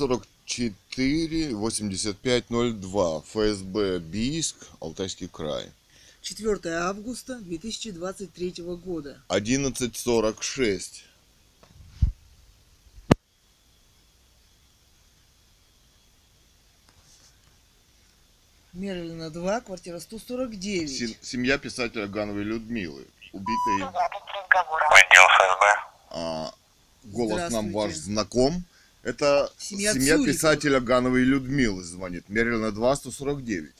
1144 8502 ФСБ Бийск, Алтайский край. 4 августа 2023 года. 1146. Мерлина 2, квартира 149. Сем- Семья писателя Гановой Людмилы, убитой. Отдел ФСБ. А, голос нам ваш знаком. Это Семья семья, писателя Гановой Людмилы звонит. Мерлина 2, 149.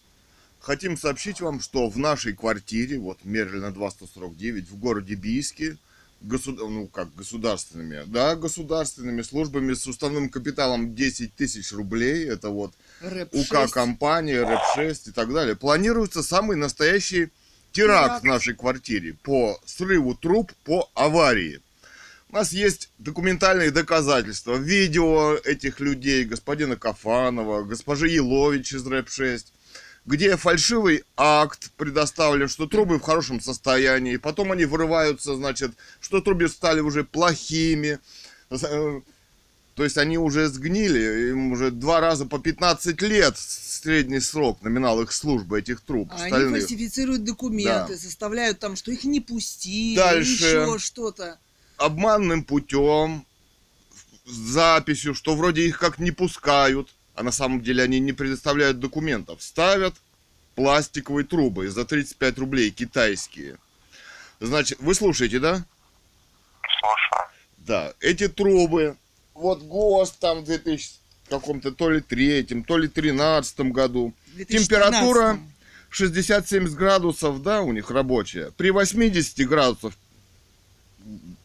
Хотим сообщить вам, что в нашей квартире, вот Мерлина 2, 149, в городе Бийске, госуд- ну как государственными, да, государственными службами с уставным капиталом 10 тысяч рублей, это вот Рэп УК 6. компания, РЭП-6 и так далее. Планируется самый настоящий теракт Теракт. в нашей квартире по срыву труб по аварии. У нас есть документальные доказательства, видео этих людей, господина Кафанова, госпожи Елович из РЭП-6, где фальшивый акт предоставлен, что трубы в хорошем состоянии, потом они вырываются, значит, что трубы стали уже плохими, то есть они уже сгнили, им уже два раза по 15 лет средний срок номинал их службы, этих труб. А Они остальных. фальсифицируют документы, Да. составляют там, что их не пустили, Дальше. еще что-то. Обманным путем, с записью, что вроде их как не пускают, а на самом деле они не предоставляют документов. Ставят пластиковые трубы за 35 рублей, китайские. Значит, вы слушаете, да? Слушаю. Да, эти трубы, вот ГОСТ там в 2000 каком-то то ли третьем, то ли тринадцатом году. В 2013. Температура 60-70 градусов, да, у них рабочая. При 80 градусов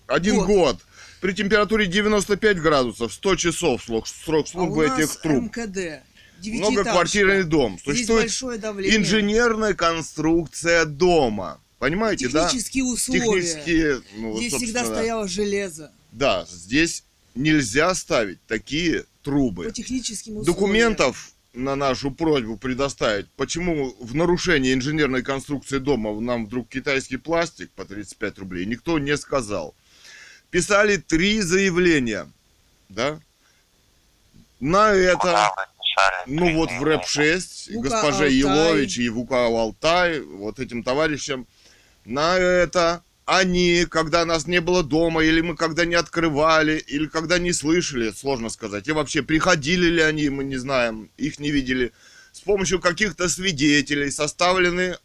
один Год. год. При температуре 95 градусов 100 часов срок, срок А у службы нас этих труб. МКД. Многоквартирный дом. Существует большое давление. инженерная конструкция дома. Понимаете, да? Технические условия. Технические, ну, Здесь всегда стояло железо. Да, здесь нельзя ставить такие трубы. По техническим условиям. Документов на нашу просьбу предоставить, почему в нарушении инженерной конструкции дома нам вдруг китайский пластик по 35 рублей, никто не сказал. Писали три заявления, да? На это, ну вот в РЭП-6, ВУК госпоже. Елович и в УК Алтай, вот этим товарищам, на это они, когда нас не было дома, или мы когда не открывали, или когда не слышали, сложно сказать. И вообще, приходили ли они, мы не знаем, их не видели. С помощью каких-то свидетелей составлены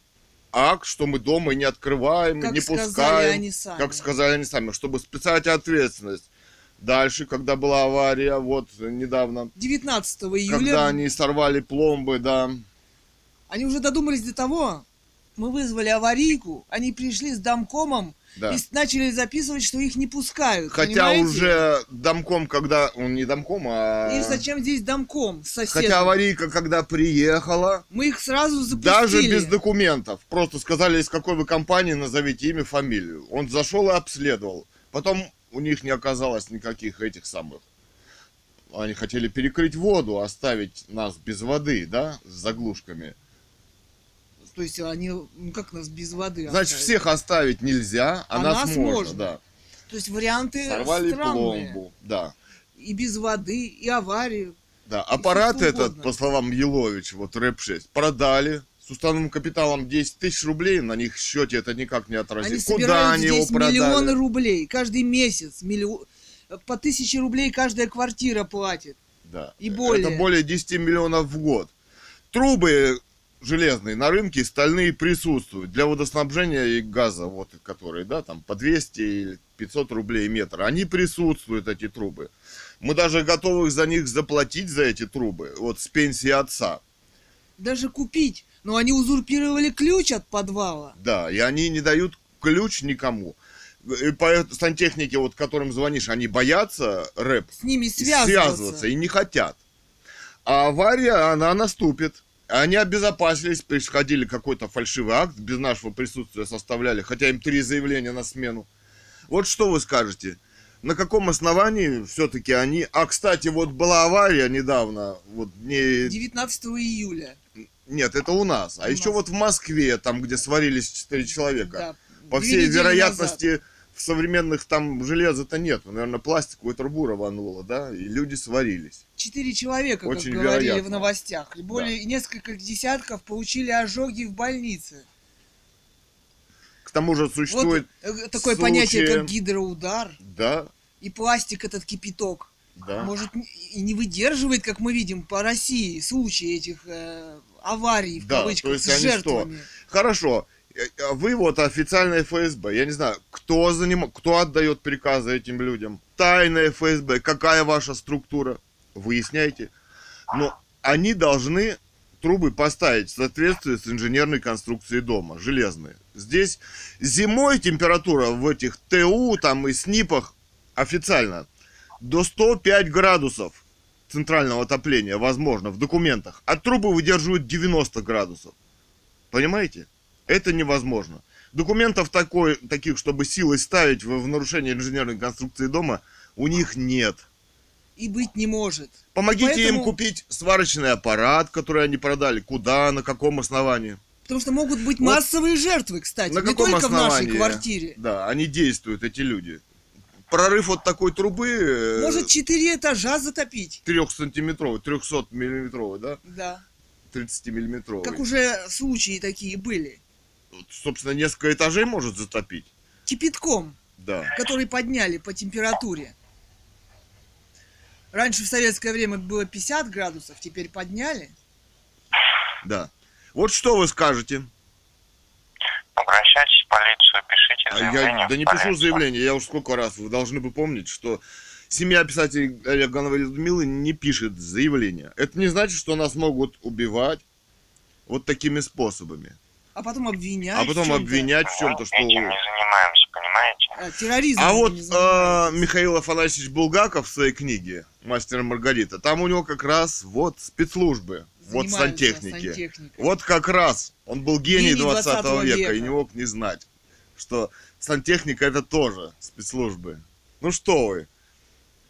акт, что мы дома не открываем, Как не пускаем. они сами. Как сказали они сами, чтобы списать ответственность. Дальше, когда была авария, вот недавно, 19 июля когда они сорвали пломбы, да, они уже додумались до того, мы вызвали аварийку, они пришли с домкомом да. и начали записывать, что их не пускают. Хотя понимаете? уже домком, когда... Он не домком, а... И зачем здесь домком с соседом? Хотя аварийка, когда приехала, Мы их сразу запустили. даже без документов, просто сказали, из какой вы компании, назовите имя, фамилию. Он зашел и обследовал. Потом у них не оказалось никаких этих самых. Они хотели перекрыть воду, оставить нас без воды, да, с заглушками. То есть они, ну как нас без воды Значит, оставить? всех оставить нельзя, а, А нас, нас можно, можно. да. То есть варианты Сорвали странные. пломбу, да. И без воды, и аварию. Да, аппарат этот, по словам Елович, вот рэп-6, продали с установым капиталом 10 тысяч рублей, на них счете это никак не Они отразит. Куда они его продали? миллионы рублей. Каждый месяц миллион... по тысяче рублей каждая квартира платит. Да. и более. Это более 10 миллионов в год. Трубы железные на рынке стальные присутствуют для водоснабжения и газа, вот которые, да, там по 200 или 500 рублей метр. Они присутствуют, эти трубы. Мы даже готовы за них заплатить за эти трубы, вот с пенсии отца. Даже купить. Но они узурпировали ключ от подвала. Да, и они не дают ключ никому. И по сантехнике, вот которым звонишь, они боятся рэп С ними связываться. связываться и не хотят. А авария, она наступит. Они обезопасились, происходили какой-то фальшивый акт, без нашего присутствия составляли, хотя им три заявления на смену. Вот что вы скажете? На каком основании все-таки они... А, кстати, вот была авария недавно, вот не... 19 июля. Нет, это у нас. А У еще нас. вот в Москве, там, где сварились четыре человека. Да, По две всей вероятности, современных там железа-то нет. Наверное, пластиковую трубу рвануло, да, и люди сварились. Четыре человека, как Очень говорили вероятно. в новостях. И более несколько десятков получили ожоги в больнице. К тому же существует, Вот э, такое случаи- понятие, как гидроудар. да, И пластик этот кипяток. да. Может, и не выдерживает, как мы видим по России, случаи этих э, аварий, в Да, кавычках, то есть с они что? жертвами. Хорошо. Э, э, Вы вот официальное ФСБ. Я не знаю, кто заним... кто отдает приказы этим людям. Тайное ФСБ. Какая ваша структура? Выясняйте. Но они должны трубы поставить в соответствии с инженерной конструкцией дома, железные. Здесь зимой температура в этих ТУ там и СНИПах официально до 105 градусов центрального отопления, возможно, в документах. А трубы выдерживают 90 градусов. Понимаете? Это невозможно. Документов такой, таких, чтобы силой ставить в, в нарушение инженерной конструкции дома, у них нет. И быть не может. Помогите им Поэтому- купить сварочный аппарат, который они продали. Куда, на каком основании? Потому что могут быть Вот массовые жертвы, кстати, на не каком только в нашей основании? квартире. Да, они действуют, эти люди. Прорыв вот такой трубы э, Может четыре этажа затопить. 3-сантиметровый, 300-миллиметровый, да? Да. 30-миллиметровый. Как уже случаи такие были. Собственно, несколько этажей может затопить. Кипятком, Да. который подняли по температуре. Раньше в советское время было 50 градусов, теперь подняли. Да. Вот что вы скажете? Обращайтесь в полицию, пишите А заявление Я, да не пишу заявление, я уж сколько раз, вы должны бы помнить, что семья писателей Олега Гановой и Людмилы не пишет заявление. Это не значит, что нас могут убивать вот такими способами. А потом обвинять. А в потом чём-то. обвинять в чем-то, Мы что... этим не занимаемся, понимаете? А, терроризмом А вот не э. Михаил Афанасьевич Булгаков в своей книге «Мастер и Маргарита», там у него как раз вот спецслужбы, вот сантехники. сантехникой. Вот как раз он был гений Гений 20 20 века, века. и не мог не знать, что сантехника это тоже спецслужбы. Ну что вы,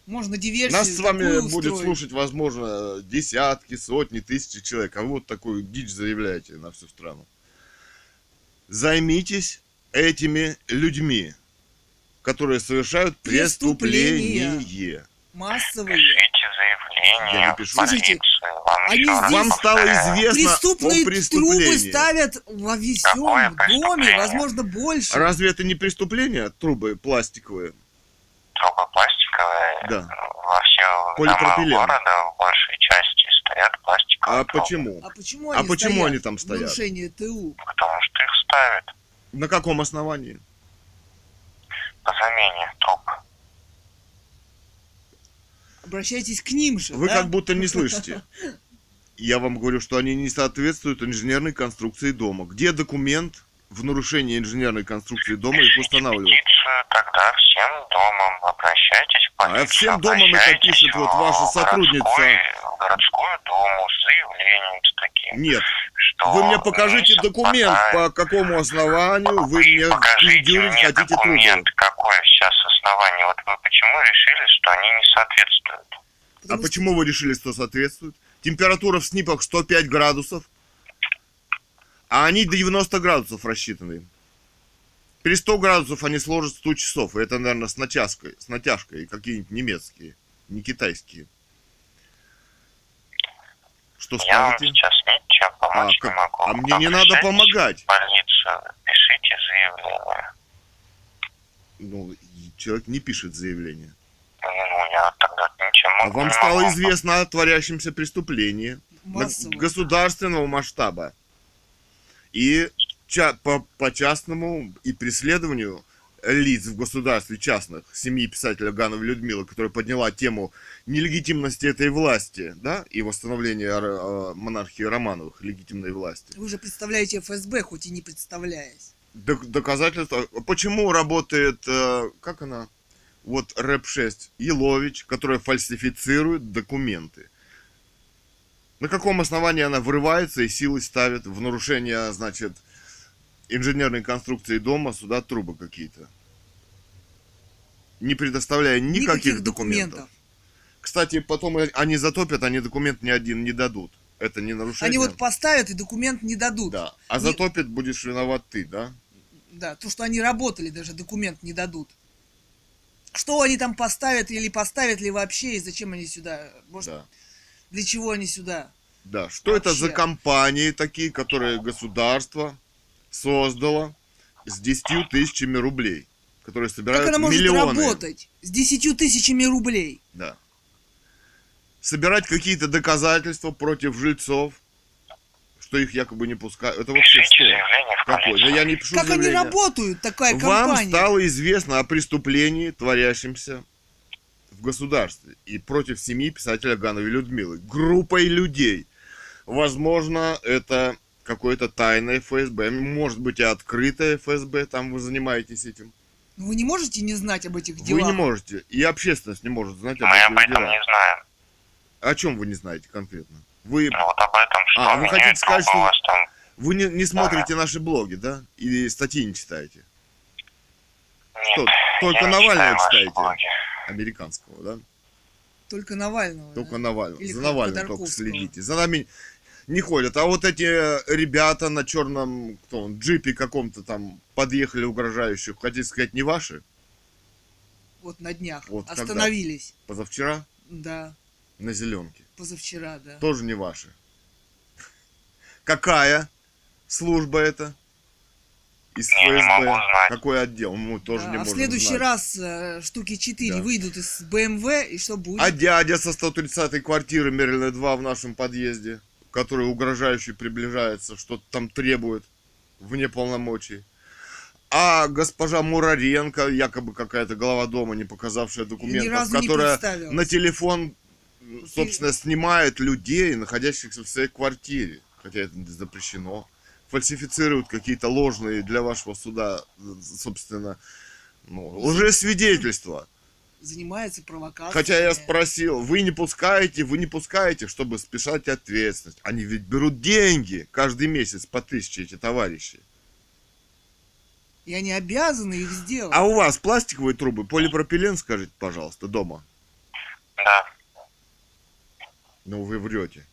Можно диверсию нас с вами будет устроить. слушать, возможно, десятки, сотни, тысячи человек, а вы вот такую дичь заявляете на всю страну. Займитесь этими людьми, которые совершают Преступления. преступление. Массовые. Пишите заявление Я не пишу. Слушайте, Вам они здесь- Вам стало известно Преступные о преступлении. трубы ставят во всем доме, преступление? возможно, больше. Разве это не преступление? Трубы пластиковые. Трубы пластиковые. Да. Во домах города в большей части стоят пластиковые А трубы. почему? А почему А они почему стоят они там стоят? нарушении ТУ? Потому что их ставят На каком основании? по замене труб. Обращайтесь к ним же, Вы да? как будто не слышите. Я вам говорю, что они не соответствуют инженерной конструкции дома. Где документ в нарушении инженерной конструкции дома их устанавливают? петицию тогда всем домом. Обращайтесь в А полицию. всем домом это пишет вот ваша сотрудница. Городскую- думу с заявлением с таким. Нет. Что Вы мне покажите не документ, совпадает. по какому основанию вы мне Покажите мне хотите документ, трубы. какое сейчас основание. Вот вы почему решили, что они не соответствуют? А почему вы решили, что соответствует? Температура в снипах 105 градусов, а они до 90 градусов рассчитаны. При 100 градусов они сложат 100 часов, и это, наверное, с натяжкой, с натяжкой, какие-нибудь немецкие, не китайские. Что Я вам скажете? сейчас ничем А, помочь как- не могу. а мне не надо помогать. В полицию, пишите заявление. Ну, человек не пишет заявление. Ну, я тогда ничем А вам стало могу. известно о творящемся преступлении. массово. государственного масштаба. И по, по частному и преследованию лиц в государстве частных, семьи писателя Ганова Людмилы, которая подняла тему нелегитимности этой власти, да, и восстановления э, монархии Романовых, легитимной власти. Вы же представляете ФСБ, хоть и не представляясь. Док- доказательства. Почему работает, э, как она, вот рэп-6, Елович, которая фальсифицирует документы. На каком основании она врывается и силой ставит в нарушение, значит, инженерной конструкции дома сюда трубы какие-то? Не предоставляя никаких, документов. Кстати, потом они затопят, они документ ни один не дадут. Это не нарушение. Они вот поставят и документ не дадут. Да. А Не- затопит будешь виноват ты, да? Да, то, что они работали, даже документ не дадут. Что они там поставят или поставят ли вообще, и зачем они сюда? Может, Да. для чего они сюда? Да, что это за Вообще. компании такие, которые государство создало с 10 тысячами рублей, которые собирают Как она может миллионы. работать с 10 тысячами рублей? Да. Собирать какие-то доказательства против жильцов, что их якобы не пускают. Это вообще Пишите что? Какой? Да я не пишу Как они заявление. работают, такая Вам компания? стало известно о преступлении, творящемся в государстве и против семьи писателя Гановой Людмилы. Группой людей. Возможно, это какое-то тайное ФСБ, может быть и открытое ФСБ, там вы занимаетесь этим. Ну, Вы не можете не знать об этих Вы делах? не можете, и общественность не может знать об Мы об этих этом делах. не знаем. О чем вы не знаете конкретно? Вы, Ну вот об этом, что А, вы хотите сказать, что- вас там. вы не, не смотрите наши блоги, да? Или статьи не читаете? Нет, Что, только я не Навального читаете? блоги. Американского, да? Только Навального. Только да? Навального. Или За Навальным только следите. За нами не ходят. А вот эти ребята на черном кто он, джипе каком-то там подъехали угрожающих, хотите сказать, не ваши? Вот на днях. Вот когда? Остановились. Позавчера Да, на зеленке. позавчера, да. Тоже не ваши. Какая служба это? Из Я не ФСБ. могу знать. Какой отдел? Мы тоже Да, не а в можем следующий знать. раз э, штуки 4 Да. выйдут из БМВ, и что будет? А дядя со 130-й квартиры Мерлина 2 в нашем подъезде, который угрожающе приближается, что-то там требует вне полномочий. А госпожа Мураренко, якобы какая-то глава дома, не показавшая документов, которая на телефон, собственно, снимает людей, находящихся в своей квартире. Хотя это запрещено. Фальсифицируют какие-то ложные для вашего суда, собственно, ну, лжесвидетельства. Занимается провокацией. Хотя я спросил, вы не пускаете, вы не пускаете, чтобы спешать ответственность. Они ведь берут деньги каждый месяц по тысяче эти товарищи. И они обязаны их сделать. А у вас пластиковые трубы, полипропилен, скажите, пожалуйста, дома? Да. Ну, вы врете.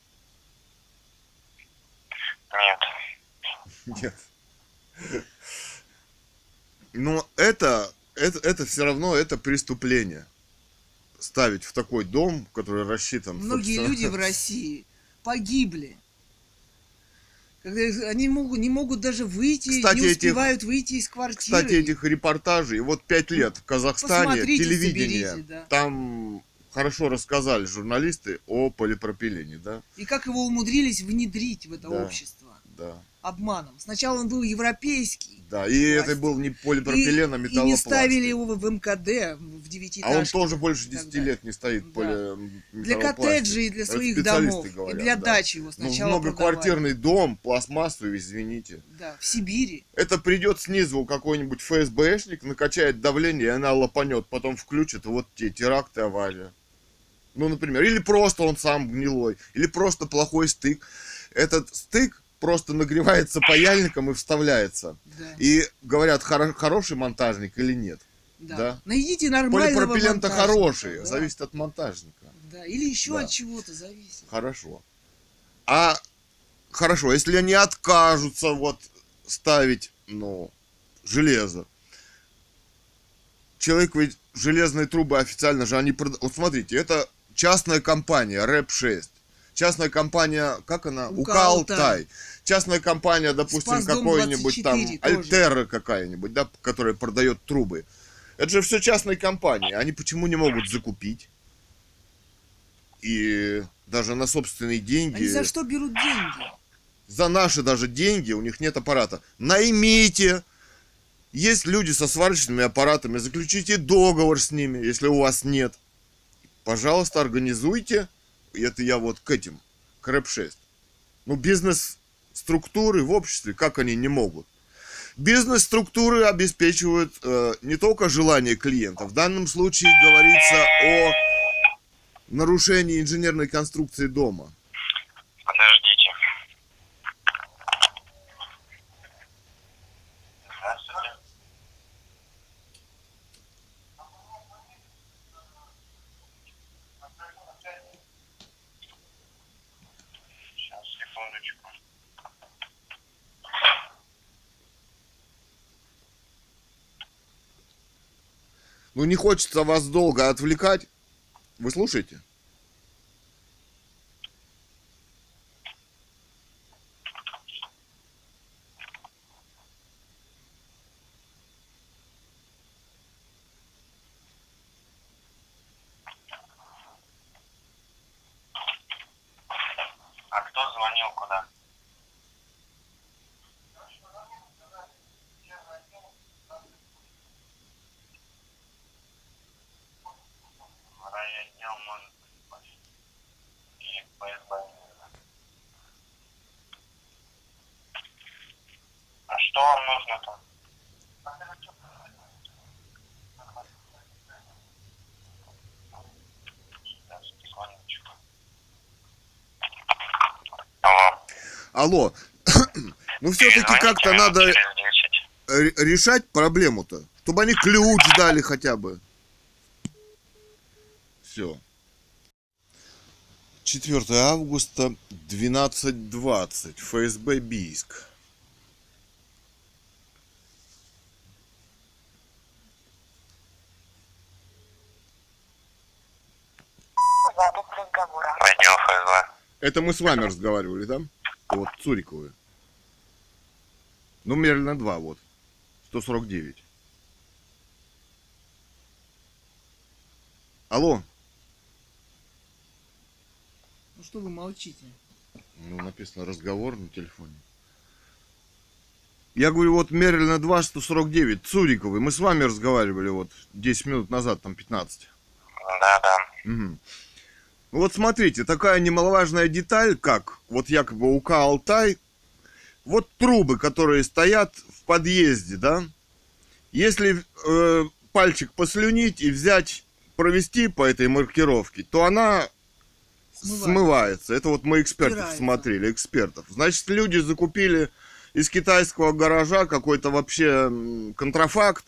Нет. Нет. Но это, это, это все равно это преступление. Ставить в такой дом, который рассчитан... Многие собственно, люди в России погибли. Когда они могут, не могут даже выйти, Кстати, не этих- успевают выйти из квартиры. Кстати, этих репортажей, вот пять лет в Казахстане, Посмотрите, телевидение, соберите, да. там хорошо рассказали журналисты о полипропилене, да? И как его умудрились внедрить в это Да. общество Да. Обманом. Сначала он был европейский. Да, и Власть. это был не И, полипропилен, а и металлопласт. не ставили его в МКД, в девятиэтажке. А он тоже больше и так 10 далее. лет не стоит Да. поли- Для коттеджей, и для своих домов, говорят, и для да. дачи его Ну, сначала многоквартирный дом, пластмассовый, извините. продавали. Да, в Сибири. Это придет снизу какой-нибудь ФСБшник, накачает давление, и она лопанет, потом включит, и вот те теракты, авария. Ну, например, или просто он сам гнилой, или просто плохой стык. Этот стык просто нагревается паяльником и вставляется. Да, И говорят, хоро- хороший монтажник или нет. да. да. Найдите нормального Полипропилен-то хороший, да. зависит от монтажника. Да, или еще Да. от чего-то зависит. Хорошо. А хорошо, если они откажутся вот ставить, ну, железо. Человек ведь железные трубы официально же они прода- Вот смотрите, это частная компания рэп 6 Частная компания, как она? Укалтай. Частная компания, допустим, какой-нибудь там 24 тоже. Альтера какая-нибудь, да, которая продает трубы. Это же все частные компании. Они почему не могут закупить? И даже на собственные деньги Они за что берут деньги? за наши даже деньги, у них нет аппарата. Наймите. Есть люди со сварочными аппаратами, заключите договор с ними, если у вас нет. Пожалуйста, организуйте. Это я вот к этим, к рэп-6. Ну, бизнес-структуры в обществе, как они не могут? Бизнес-структуры обеспечивают э, не только желание клиента. В данном случае говорится о нарушении инженерной конструкции дома. Ну, не хочется вас долго отвлекать. Вы слушаете? А кто звонил куда? В райотдел может быть. Или ФСБ. А что вам нужно-то? Сейчас, секундочку. Алло. Ну, все-таки как-то надо через 10. ре- решать проблему-то. Чтобы они ключ дали хотя бы. Все. 4 августа, 12.20. ФСБ Бийск. Запись разговора. Отдел ФСБ. Это мы с вами разговаривали, да? Вот, Цуриковы. Ну, Мерлина 2, вот. 149. Алло. Ну что вы молчите? Ну, написано разговор на телефоне. Я говорю, вот Мерлина 2, 149, Цуриковы. Мы с вами разговаривали вот 10 минут назад, там 15. Да, да. Мгм. Ну Вот смотрите, такая немаловажная деталь, как вот якобы УК Алтай, вот трубы, которые стоят в подъезде, да, если э, пальчик послюнить и взять, провести по этой маркировке, то она Смывается. смывается. Это вот мы экспертов Стирается. смотрели, экспертов. Значит, люди закупили из китайского гаража какой-то вообще контрафакт.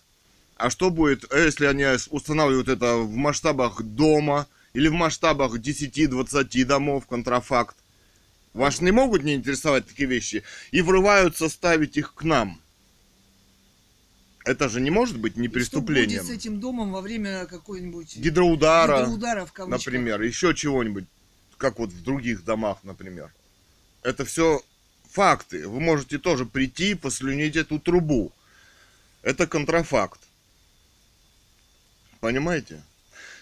А что будет, э, если они устанавливают это в масштабах дома или в масштабах 10-20 домов контрафакт? Вас не могут не интересовать такие вещи? И врываются ставить их к нам. Это же не может быть не И преступлением. Что будет с этим домом во время какой-нибудь Гидроудара, гидроудара в кавычках? например, еще чего-нибудь, как вот в других домах, например. Это все факты. Вы можете тоже прийти и послюнить эту трубу. Это контрафакт. Понимаете?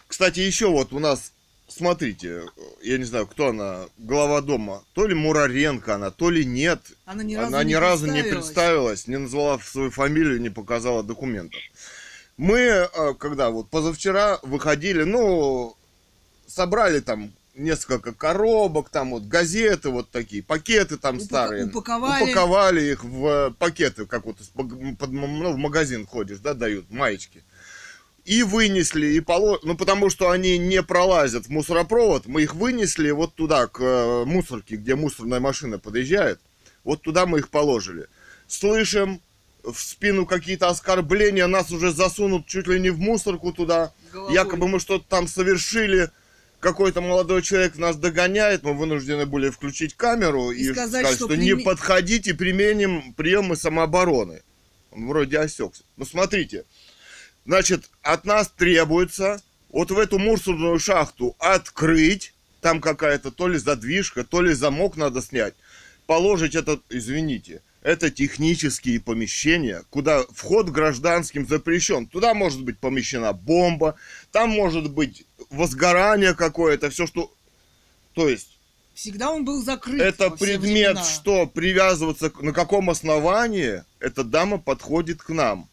Кстати, еще вот у нас, смотрите, я не знаю, кто она, глава дома, то ли Мураренко она, то ли нет. Она ни разу, Она не, ни разу не представилась. представилась, не назвала свою фамилию, не показала документов. Мы, э, когда вот позавчера выходили, ну, собрали там несколько коробок, там вот газеты вот такие, пакеты там Упака- старые. упаковали. Упаковали их в пакеты, как вот под ну, в магазин ходишь, да, дают, маечки. И вынесли, и поло... Ну, потому что они не пролазят в мусоропровод, мы их вынесли вот туда, к э, мусорке, где мусорная машина подъезжает. Вот туда мы их положили. Слышим в спину какие-то оскорбления, нас уже засунут чуть ли не в мусорку туда. Головой. Якобы мы что-то там совершили. Какой-то молодой человек нас догоняет, мы вынуждены были включить камеру и, И сказать, сказать, что что, не прими- подходите, применим приемы самообороны. Он вроде осекся. Ну смотрите, значит, от нас требуется вот в эту мусорную шахту открыть, там какая-то то ли задвижка, то ли замок надо снять, положить этот, извините, это технические помещения, куда вход гражданским запрещен. Туда может быть помещена бомба, там может быть возгорание какое-то, все что... То есть Всегда он был закрыт. это предмет, времена. что привязываться, на каком основании эта дама подходит к нам.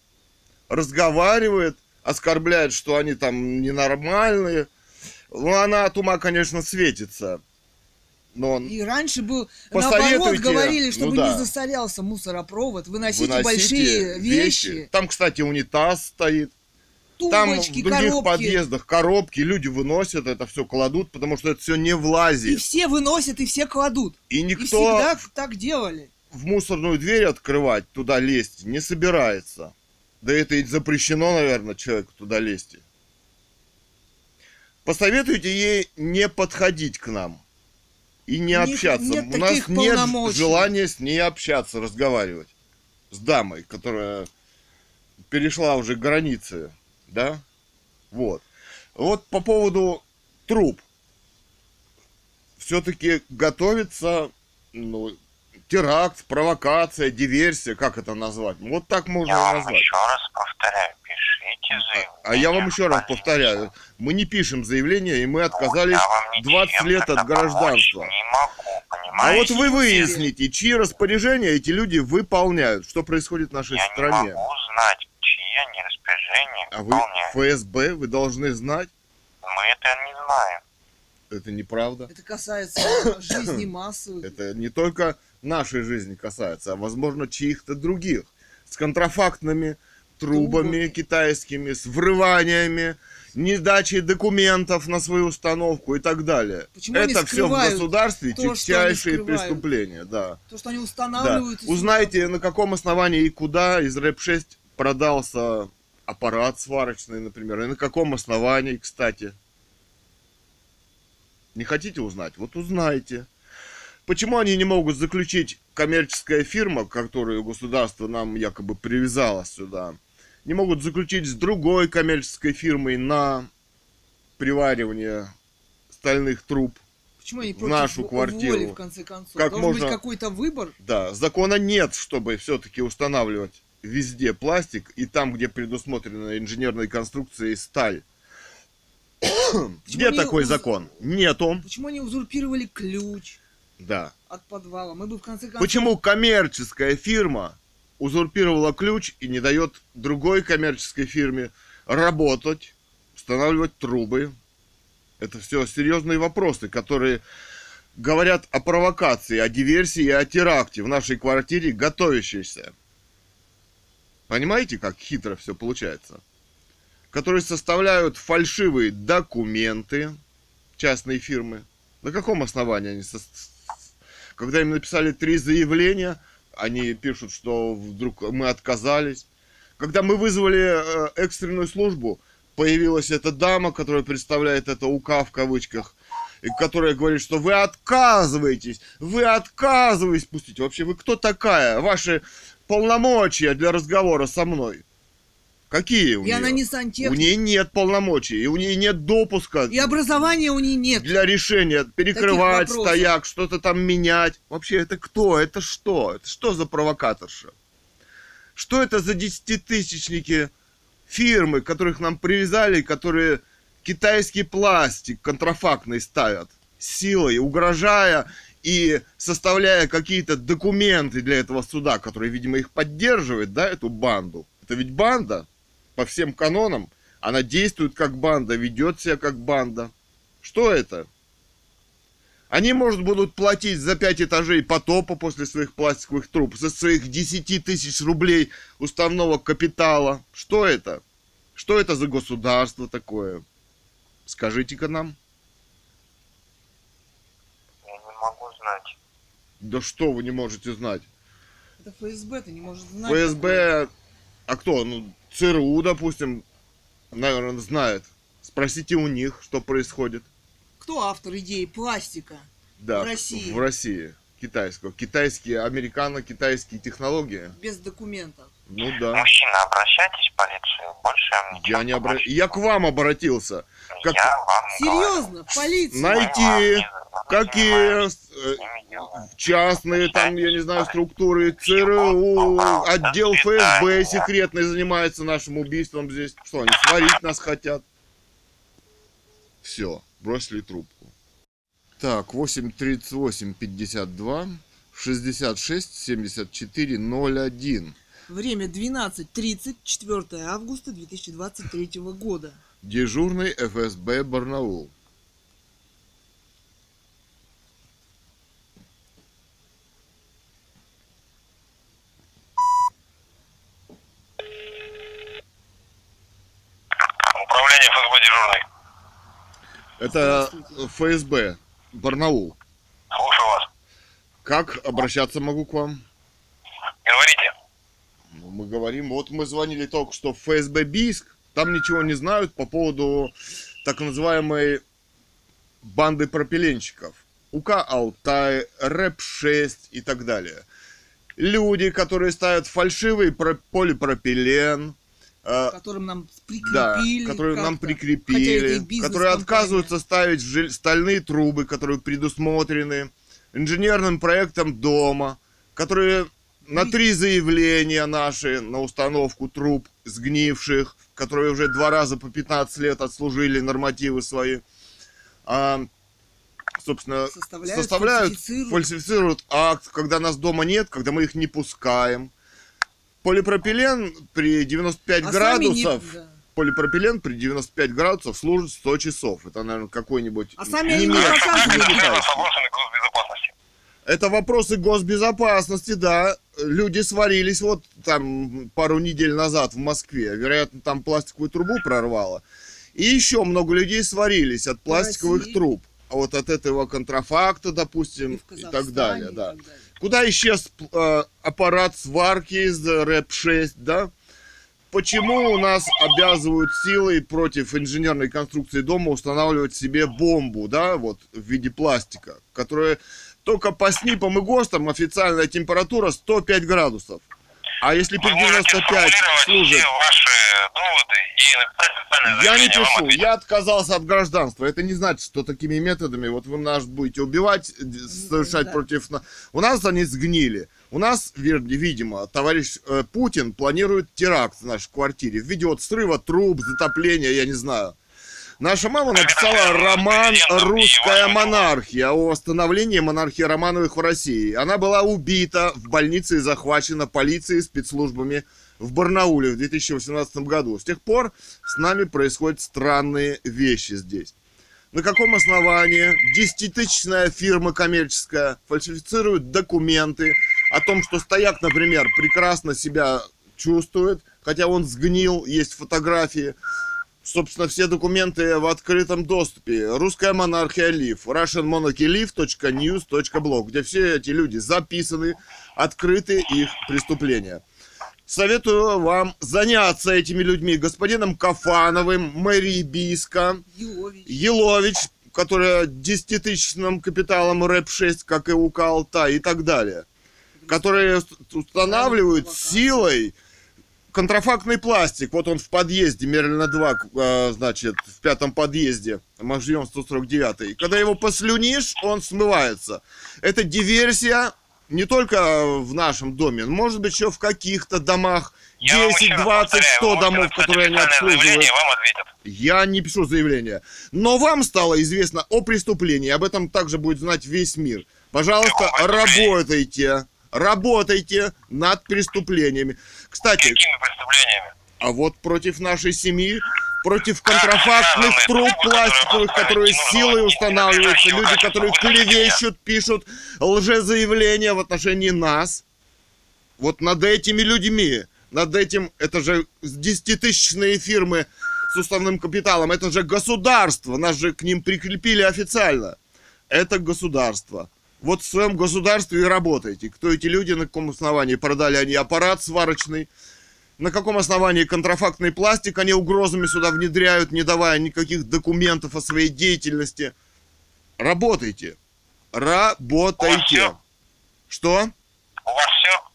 Разговаривает, оскорбляет, что они там ненормальные. Ну, она от ума, конечно, светится. Но И раньше был, наоборот, говорили, ну чтобы да. не засорялся мусоропровод, выносите, выносите большие вещи, Там, кстати, унитаз стоит. Там в тумбочки, других коробки. подъездах коробки, люди выносят это все, кладут, потому что это все не И влазит. все выносят, и все кладут. И И никто всегда так делали. в мусорную дверь открывать, туда лезть не собирается. Да это и запрещено, наверное, человеку туда лезть. Посоветуйте ей не подходить к нам и не общаться. нет У нас нет желания с ней общаться, разговаривать. С дамой, которая перешла уже границы, да? Вот. Вот по поводу труб. Все-таки готовится ну, теракт, провокация, диверсия, как это назвать? Вот так можно Я вам назвать. еще раз повторяю, пишите заявление. А я вам еще раз повторяю, мы не пишем заявление, и мы отказались Я вам 20 ничем лет от гражданства. Не могу, А вот вы выясните, чьи распоряжения эти люди выполняют, что происходит в нашей Я стране. не могу знать, чьи они распоряжения А вы. ФСБ, вы должны знать, Мы это не знаем. это неправда. Это касается жизни массовых. Это не только нашей жизни касается, а возможно чьих-то других. С контрафактными трубами китайскими, с врываниями, недачей документов на свою установку и так далее. Почему Это все в государстве то, скрывают? преступления, да. То, что они Да. устанавливают... и Узнайте, на каком основании и куда из РЭП-6 продался аппарат сварочный, например, и на каком основании, кстати. Не хотите узнать? Вот узнайте. Почему они не могут заключить коммерческая фирма, которую государство нам якобы привязало сюда, не могут заключить с другой коммерческой фирмой на приваривание стальных труб? Почему они в нашу квартиру. воли, в конце концов? Как Должен можно- быть какой-то выбор. Да, закона нет, чтобы все-таки устанавливать везде пластик и там, где предусмотрена инженерной конструкцией сталь. Где они такой уз- закон? Нету. Почему они узурпировали ключ Да. от подвала? Мы бы в конце концов... Почему коммерческая фирма узурпировала ключ и не дает другой коммерческой фирме работать, устанавливать трубы? Это все серьезные вопросы, которые говорят о провокации, о диверсии и о теракте в нашей квартире, готовящейся. Понимаете, как хитро все получается? Которые составляют фальшивые документы частные фирмы. На каком основании они когда им написали три заявления, они пишут, что вдруг мы отказались. Когда мы вызвали э, экстренную службу, появилась эта дама, которая представляет это УК в кавычках, и которая говорит, что вы отказываетесь, вы отказываетесь пустить. Вообще, вы кто такая? Ваши полномочия для разговора со мной. Какие у И она неё? не У сантехник. нее нет полномочий, и у нее нет допуска И образования у нее нет. для решения перекрывать стояк, что-то там менять. Вообще, это кто? Это что? Это что за провокаторша? Что это за десятитысячники фирмы, которых нам привязали, которые китайский пластик контрафактный ставят силой, угрожая и составляя какие-то документы для этого суда, который, видимо, их поддерживает, да, эту банду. Это ведь банда по всем канонам. Она действует как банда, ведет себя как банда. Что это? Они, может, будут платить за пять этажей потопа после своих пластиковых труб, со своих 10 тысяч рублей уставного капитала. Что это? Что это за государство такое? Скажите-ка нам. Я не могу знать. Да что вы не можете знать? Это ФСБ, ты не можешь знать. ФСБ, а кто? Ну, ЦРУ, допустим, наверное, знает. Спросите у них, что происходит. Кто автор идеи пластика? Да, В России. В России. Китайского. Китайские, американо-китайские технологии. Без документов. Ну да. Мужчина, обращайтесь в полицию. Больше я вам ничем Я не обра... Я к вам обратился. как- Я вам. Серьезно, в полицию. Найти, Какие э, частные там, я не знаю, структуры ЦРУ, отдел ФСБ секретный занимается нашим убийством здесь. Что, они сварить нас хотят? Все, бросили трубку. Так, 83852 66 74 01. Время 12.30, 4 августа 2023 года. Дежурный ФСБ Барнаул. Управление ФСБ дежурный. Это. ФСБ Барнаул. Слушаю вас. Как обращаться могу к вам? Говорите. Мы говорим, вот мы звонили только что в ФСБ Бийск, там ничего не знают по поводу так называемой банды пропиленщиков. УК Алтай, РЭП-6 и так далее. Люди, которые ставят фальшивый про- полипропилен, э, Которым нам да, прикрепили. которые нам прикрепили, которые отказываются ставить стальные трубы, которые предусмотрены инженерным проектом дома, которые на три заявления наши на установку труб сгнивших, которые уже два раза по 15 лет отслужили нормативы свои, а, собственно, Составляют, составляют, фальсифицируют. фальсифицируют акт, когда нас дома нет, когда мы их не пускаем. Полипропилен при 95 А не- градусов да. полипропилен при 95 градусов служит 100 часов. Это, наверное, какой-нибудь А сами они не показывают. Это вопросы госбезопасности, да. Люди сварились вот там пару недель назад в Москве. Вероятно, там пластиковую трубу прорвало. И еще много людей сварились от пластиковых России. труб. А вот от этого контрафакта, допустим, И и, так далее, и да. так далее. Куда исчез э, аппарат сварки из РЭП-6, да? Почему у нас обязывают силой против инженерной конструкции дома устанавливать себе бомбу, да, вот в виде пластика, которая только по СНИПам и ГОСТам официальная температура 105 градусов. А если при можете 95 сформулировать служит... ваши Я не пишу, я отказался от гражданства. Это не значит, что такими методами вот вы нас будете убивать, д- совершать да. против нас. У нас они сгнили. У нас, видимо, товарищ э, Путин планирует теракт в нашей квартире в виде вот срыва труб, затопления, я не знаю. Наша мама написала роман «Русская монархия» о восстановлении монархии Романовых в России. Она была убита в больнице и захвачена полицией и спецслужбами в Барнауле в 2018 году. С тех пор с нами происходят странные вещи здесь. На каком основании десятитысячная фирма коммерческая фальсифицирует документы о том, что стояк, например, прекрасно себя чувствует, хотя он сгнил, есть фотографии. Собственно, все документы в открытом доступе. Русская монархия Лив, russianmonarchyliv.news.blog, где все эти люди записаны, открыты их преступления. Советую вам заняться этими людьми, господином Кафановым, мэрией Бийска, Елович. Елович, которая десятитысячным капиталом РЭП-6, как и УК Алтай и так далее, которые уст- устанавливают силой контрафактный пластик. Вот он в подъезде, Мерлина 2, э, значит, в пятом подъезде. Мы живем 149 И когда его послюнишь, он смывается. Это диверсия не только в нашем доме, может быть, еще в каких-то домах. Я вам 10, еще раз 20, повторяю, 100 вы можете домов, которые они обслуживают. Я не пишу заявление. Но вам стало известно о преступлении. Об этом также будет знать весь мир. Пожалуйста, работайте. Работайте над преступлениями. Кстати, Какими преступлениями? а вот против нашей семьи, против контрафактных труб пластиковых, которые силой устанавливаются, люди, которые клевещут, пишут лжезаявления в отношении нас. Вот над этими людьми, над этим, это же десятитысячные фирмы с уставным капиталом, это же государство, нас же к ним прикрепили официально. Это государство. Вот в своем государстве и работайте. Кто эти люди, на каком основании продали они аппарат сварочный, на каком основании контрафактный пластик они угрозами сюда внедряют, не давая никаких документов о своей деятельности. Работайте. Работайте. всё? Что? У вас все?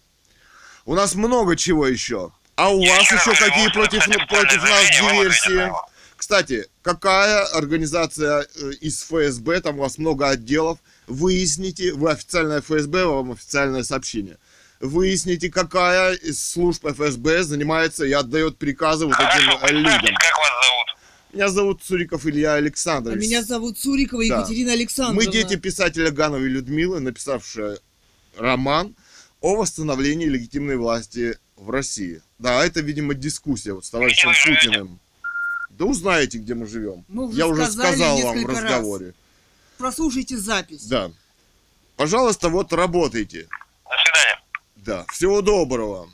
У нас много чего еще. А у Я вас еще какие против, против нас диверсии? Кстати, какая организация э, из ФСБ, там у вас много отделов, выясните, вы официальная ФСБ, вам официальное сообщение. Выясните, какая из служб ФСБ занимается и отдает приказы вот этим Хорошо, э, людям. как вас зовут? Меня зовут Цуриков Илья А Александрович. меня зовут Цурикова Да. Екатерина Александровна. Мы дети писателя Гановой Людмилы, написавшая роман о восстановлении легитимной власти в России. Да, это, видимо, дискуссия вот с товарищем? Путиным. Да узнаете, где мы живем. Мы уже Я уже сказал вам в несколько раз. разговоре. Прослушайте запись. Да. Пожалуйста, вот работайте. До свидания. Да. Всего доброго.